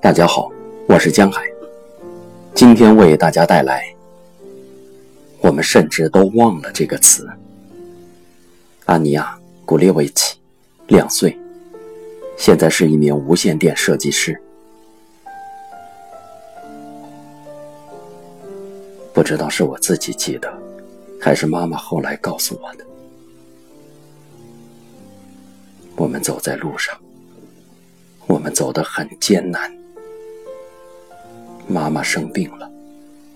大家好，我是江海，今天为大家带来。我们甚至都忘了这个词。安妮亚·古列维奇，两岁，现在是一名无线电设计师。知道是我自己记得，还是妈妈后来告诉我的。我们走在路上，我们走得很艰难。妈妈生病了，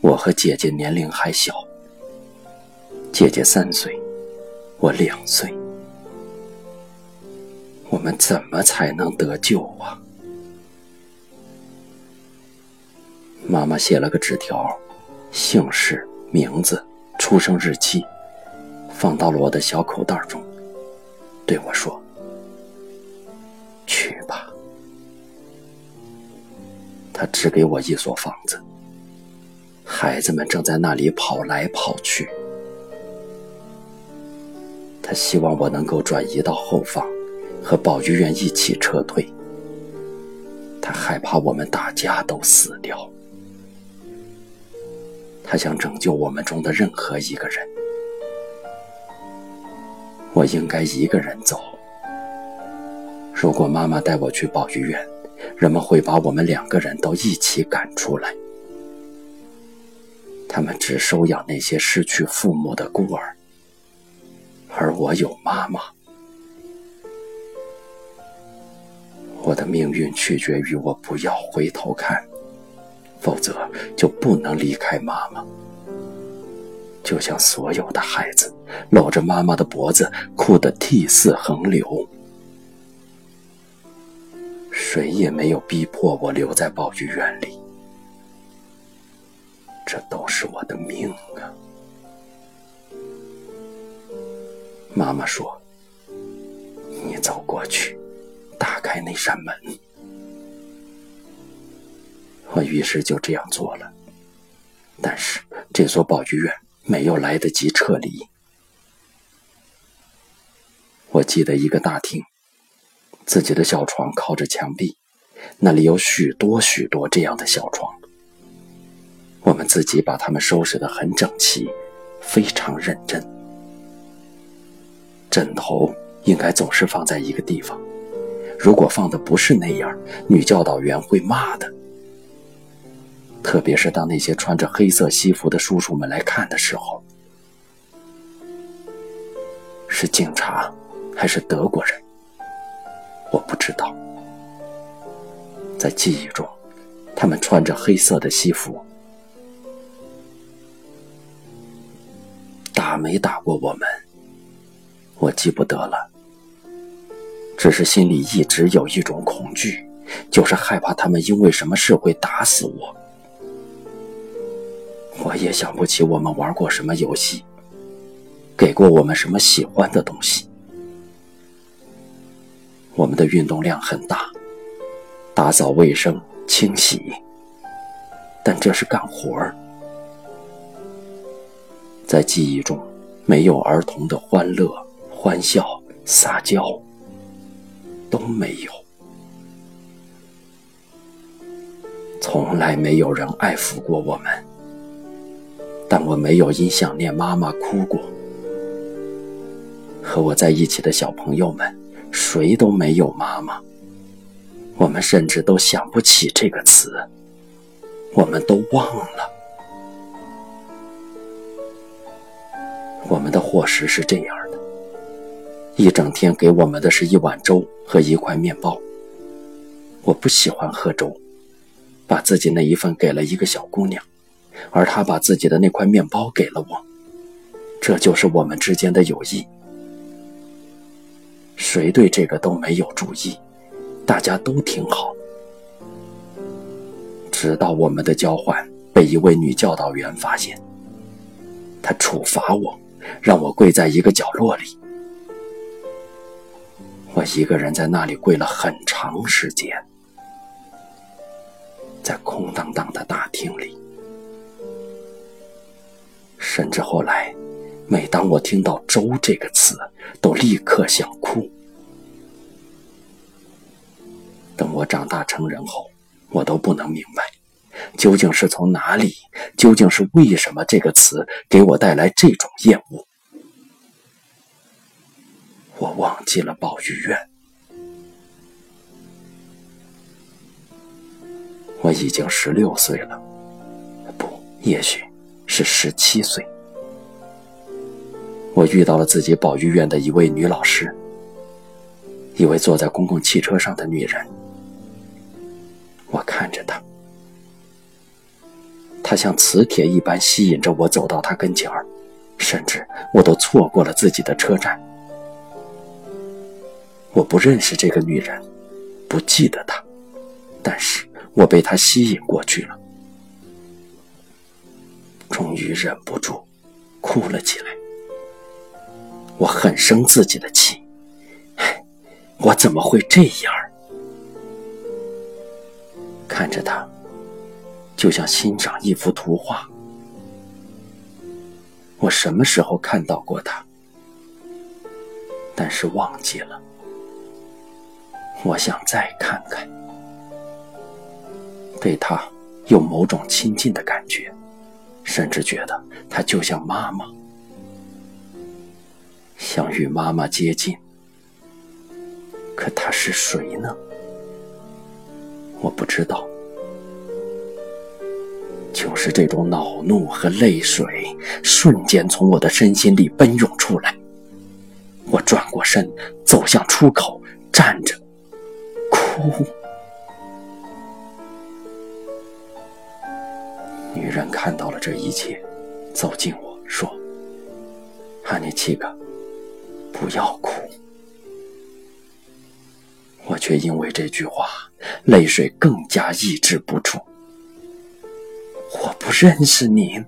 我和姐姐年龄还小。姐姐三岁，我两岁，我们怎么才能得救啊？妈妈写了个纸条，姓氏、名字、出生日期，放到了我的小口袋中，对我说：“去吧。”他指给我一所房子，孩子们正在那里跑来跑去。他希望我能够转移到后方，和保育员一起撤退。他害怕我们大家都死掉。他想拯救我们中的任何一个人。我应该一个人走。如果妈妈带我去保育院。人们会把我们两个人都一起赶出来。他们只收养那些失去父母的孤儿，而我有妈妈。我的命运取决于我不要回头看，否则就不能离开妈妈。就像所有的孩子，搂着妈妈的脖子，哭得涕泗横流。谁也没有逼迫我留在保育院里，这都是我的命啊！妈妈说：“你走过去，打开那扇门。”我于是就这样做了，但是这所保育院没有来得及撤离。我记得一个大厅。自己的小床靠着墙壁，那里有许多许多这样的小床。我们自己把它们收拾得很整齐，非常认真。枕头应该总是放在一个地方，如果放的不是那样，女教导员会骂的。特别是当那些穿着黑色西服的叔叔们来看的时候，是警察还是德国人？我不知道，在记忆中，他们穿着黑色的西服，打没打过我们，我记不得了。只是心里一直有一种恐惧，就是害怕他们因为什么事会打死我。我也想不起我们玩过什么游戏，给过我们什么喜欢的东西。我们的运动量很大，打扫卫生、清洗，但这是干活儿。在记忆中，没有儿童的欢乐、欢笑、撒娇，都没有。从来没有人爱抚过我们，但我没有因想念妈妈哭过。和我在一起的小朋友们。谁都没有妈妈，我们甚至都想不起这个词，我们都忘了。我们的伙食是这样的：一整天给我们的是一碗粥和一块面包。我不喜欢喝粥，把自己那一份给了一个小姑娘，而他把自己的那块面包给了我。这就是我们之间的友谊。谁对这个都没有注意，大家都挺好。直到我们的交换被一位女教导员发现，她处罚我，让我跪在一个角落里。我一个人在那里跪了很长时间，在空荡荡的大厅里。甚至后来，每当我听到“粥”这个词，都立刻想哭。等我长大成人后，我都不能明白，究竟是从哪里，究竟是为什么这个词给我带来这种厌恶。我忘记了保育院。我已经十六岁了，不，也许是十七岁。我遇到了自己保育院的一位女老师，一位坐在公共汽车上的女人。我看着她，她像磁铁一般吸引着我走到她跟前儿，甚至我都错过了自己的车站。我不认识这个女人，不记得她，但是。我被她吸引过去了，终于忍不住哭了起来。我很生自己的气，我怎么会这样？看着他，就像欣赏一幅图画。我什么时候看到过他？但是忘记了。我想再看看。对他有某种亲近的感觉，甚至觉得他就像妈妈，想与妈妈接近。可他是谁呢？我不知道。就是这种恼怒和泪水瞬间从我的身心里奔涌出来。我转过身，走向出口，站着，哭。女人看到了这一切，走近我说：“哈尼奇克，不要哭。”我却因为这句话，泪水更加抑制不住。我不认识您，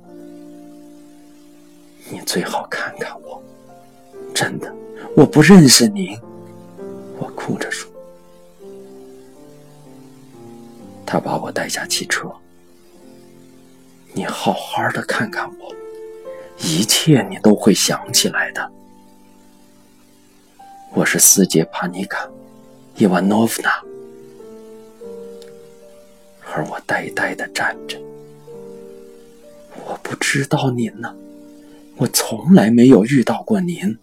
你最好看看我，真的，我不认识您。我哭着说。他把我带下汽车。你好好的看看我，一切你都会想起来的。我是斯捷帕尼卡·伊万诺夫娜，而我呆呆的站着。我不知道您呢，我从来没有遇到过您。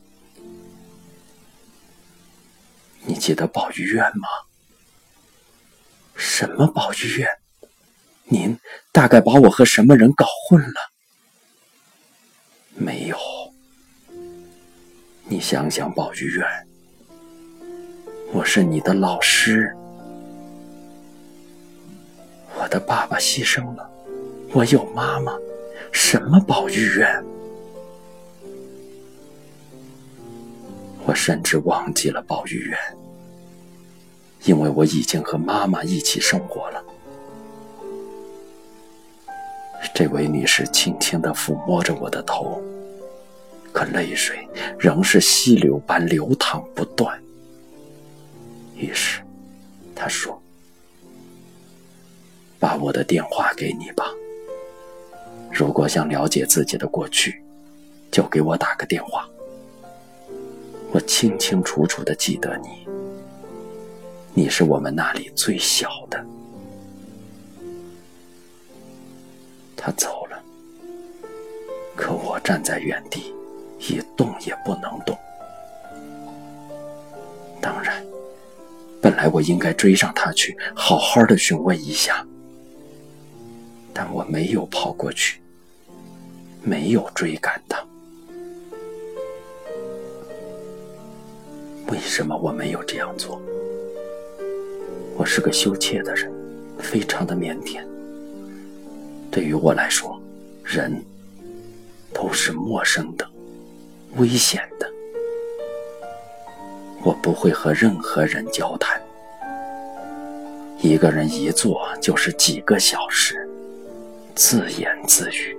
你记得保育院吗？什么保育院？您大概把我和什么人搞混了？没有。你想想，保育院，我是你的老师。我的爸爸牺牲了，我有妈妈。什么保育院？我甚至忘记了保育院，因为我已经和妈妈一起生活了。这位女士轻轻地抚摸着我的头，可泪水仍是溪流般流淌不断。于是，她说：“把我的电话给你吧。如果想了解自己的过去，就给我打个电话。我清清楚楚地记得你，你是我们那里最小的。”他走了，可我站在原地，一动也不能动。当然，本来我应该追上他去，好好的询问一下，但我没有跑过去，没有追赶他。为什么我没有这样做？我是个羞怯的人，非常的腼腆。对于我来说，人都是陌生的、危险的。我不会和任何人交谈，一个人一坐就是几个小时，自言自语。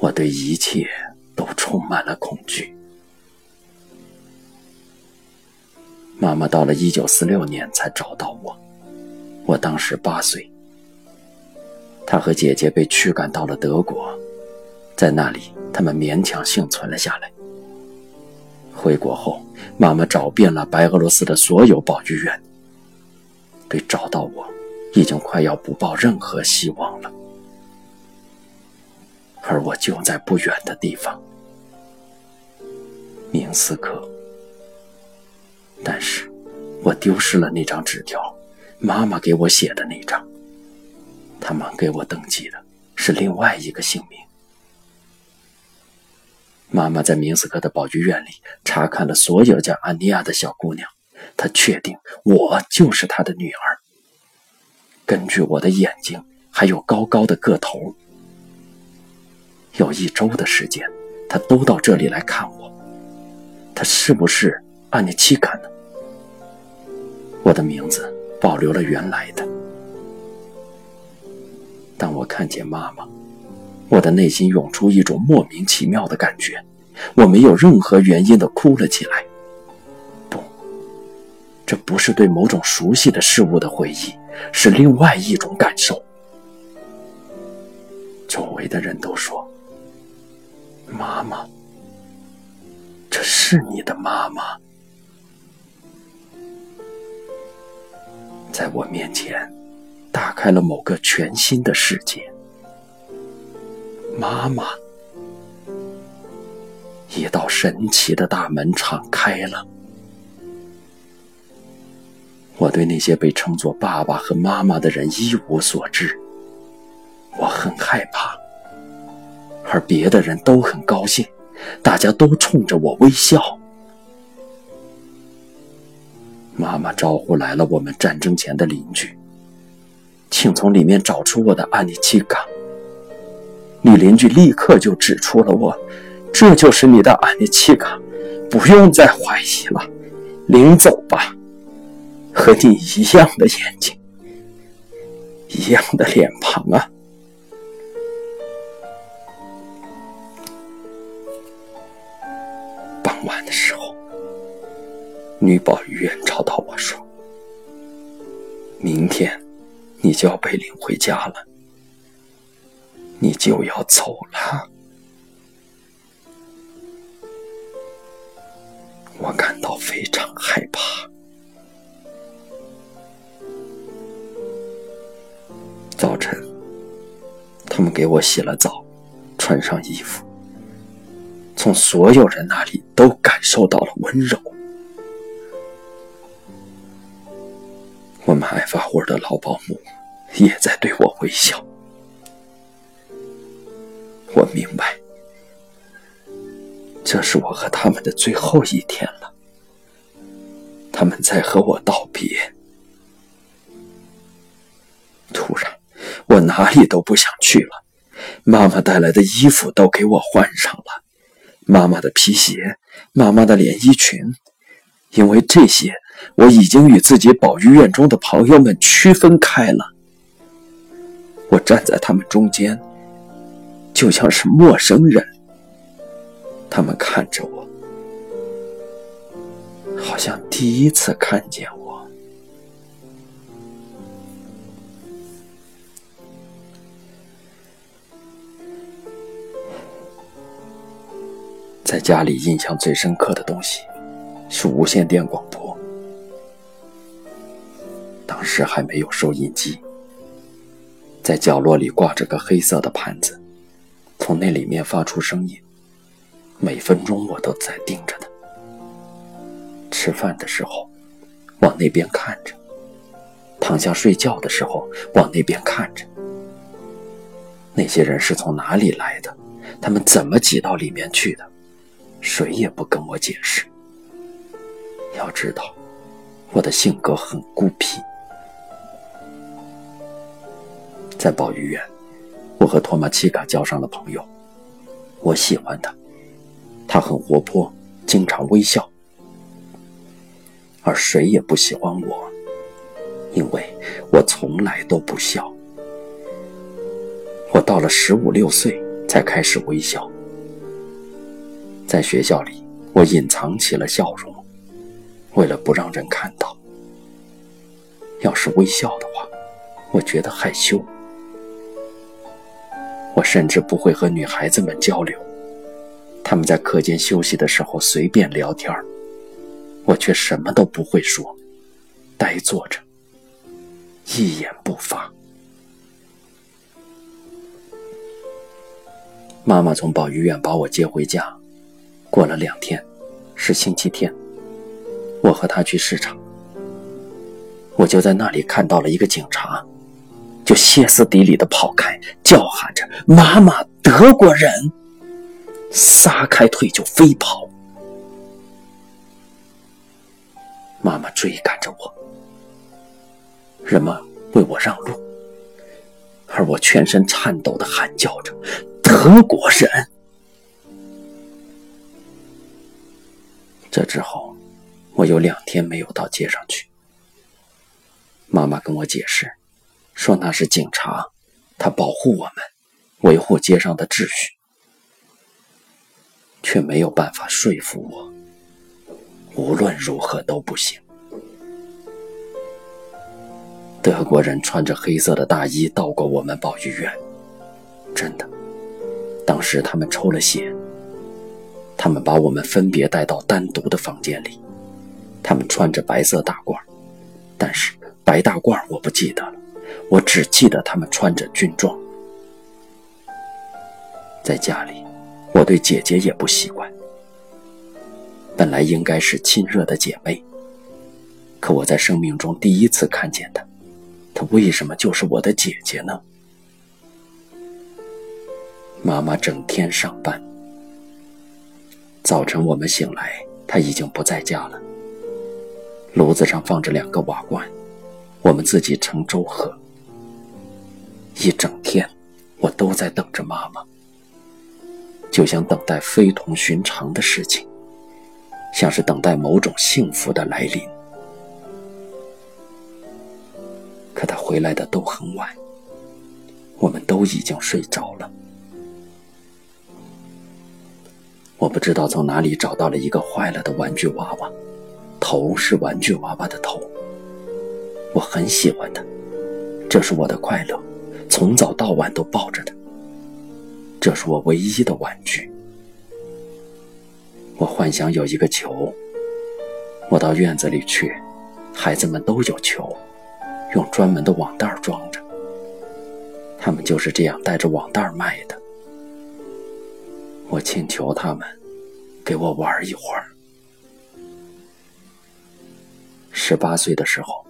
我对一切都充满了恐惧。妈妈到了一九四六年才找到我，我当时八岁。他和姐姐被驱赶到了德国，在那里，他们勉强幸存了下来。回国后，妈妈找遍了白俄罗斯的所有保育院，对找到我，已经快要不抱任何希望了。而我就在不远的地方，明斯克。但是，我丢失了那张纸条，妈妈给我写的那张。他们给我登记的是另外一个姓名。妈妈在明斯克的保育院里查看了所有叫安妮亚的小姑娘，她确定我就是她的女儿。根据我的眼睛还有高高的个头，有一周的时间，她都到这里来看我。她是不是安妮奇卡呢？我的名字保留了原来的。当我看见妈妈，我的内心涌出一种莫名其妙的感觉，我没有任何原因的哭了起来。不，这不是对某种熟悉的事物的回忆，是另外一种感受。周围的人都说：“妈妈，这是你的妈妈。”在我面前，打开了某个全新的世界。妈妈，一道神奇的大门敞开了。我对那些被称作爸爸和妈妈的人一无所知，我很害怕，而别的人都很高兴，大家都冲着我微笑。妈妈招呼来了我们战争前的邻居，请从里面找出我的安妮奇卡。女邻居立刻就指出了我，这就是你的安妮奇卡，不用再怀疑了，领走吧。和你一样的眼睛，一样的脸庞啊。傍晚的时候。女保育员找到我说：“明天你就要被领回家了，你就要走了。”我感到非常害怕。早晨，他们给我洗了澡，穿上衣服，从所有人那里都感受到了温柔。我们爱发火的老保姆也在对我微笑。我明白，这是我和他们的最后一天了。他们在和我道别。突然，我哪里都不想去了。妈妈带来的衣服都给我换上了，妈妈的皮鞋，妈妈的连衣裙，因为这些。我已经与自己保育院中的朋友们区分开了。我站在他们中间，就像是陌生人。他们看着我，好像第一次看见我。在家里印象最深刻的东西，是无线电广播。当时还没有收音机，在角落里挂着个黑色的盘子，从那里面发出声音。每分钟我都在盯着它。吃饭的时候，往那边看着；躺下睡觉的时候，往那边看着。那些人是从哪里来的？他们怎么挤到里面去的？谁也不跟我解释。要知道，我的性格很孤僻。在保育院，我和托马奇卡交上了朋友。我喜欢他，他很活泼，经常微笑。而谁也不喜欢我，因为我从来都不笑。我到了十五六岁才开始微笑。在学校里，我隐藏起了笑容，为了不让人看到。要是微笑的话，我觉得害羞。我甚至不会和女孩子们交流，他们在课间休息的时候随便聊天我却什么都不会说，呆坐着，一言不发。妈妈从保育院把我接回家，过了两天，是星期天，我和他去市场，我就在那里看到了一个警察。就歇斯底里的跑开，叫喊着“妈妈，德国人”，撒开腿就飞跑。妈妈追赶着我，人们为我让路，而我全身颤抖的喊叫着“德国人”。这之后，我有两天没有到街上去。妈妈跟我解释。说那是警察，他保护我们，维护街上的秩序，却没有办法说服我。无论如何都不行。德国人穿着黑色的大衣到过我们保育院，真的。当时他们抽了血，他们把我们分别带到单独的房间里。他们穿着白色大褂，但是白大褂我不记得了。我只记得他们穿着军装，在家里，我对姐姐也不习惯。本来应该是亲热的姐妹，可我在生命中第一次看见她，她为什么就是我的姐姐呢？妈妈整天上班，早晨我们醒来，她已经不在家了。炉子上放着两个瓦罐，我们自己盛粥喝。一整天，我都在等着妈妈，就像等待非同寻常的事情，像是等待某种幸福的来临。可他回来的都很晚，我们都已经睡着了。我不知道从哪里找到了一个坏了的玩具娃娃，头是玩具娃娃的头，我很喜欢它，这是我的快乐。从早到晚都抱着它，这是我唯一的玩具。我幻想有一个球，我到院子里去，孩子们都有球，用专门的网袋装着。他们就是这样带着网袋卖的。我请求他们给我玩一会儿。十八岁的时候，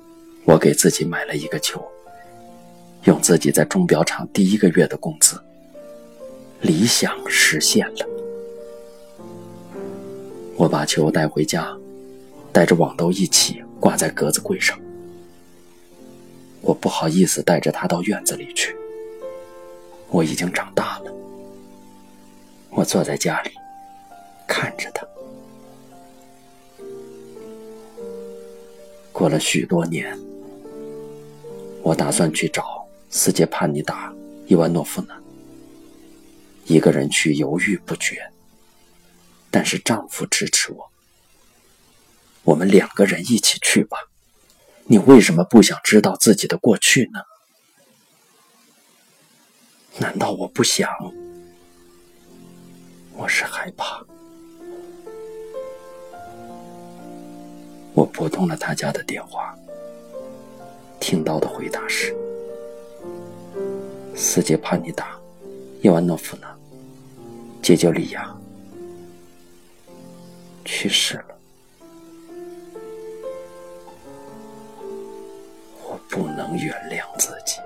我给自己买了一个球。用自己在钟表厂第一个月的工资，理想实现了。我把球带回家，带着网兜一起挂在格子柜上。我不好意思带着它到院子里去。我已经长大了。我坐在家里，看着它。过了许多年，我打算去找。斯捷帕尼达·伊万诺夫呢？一个人去犹豫不决，但是丈夫支持我。我们两个人一起去吧。你为什么不想知道自己的过去呢？难道我不想？我是害怕。我拨通了他家的电话，听到的回答是。斯捷帕尼达·伊万诺夫娜？姐叫莉亚去世了。我不能原谅自己。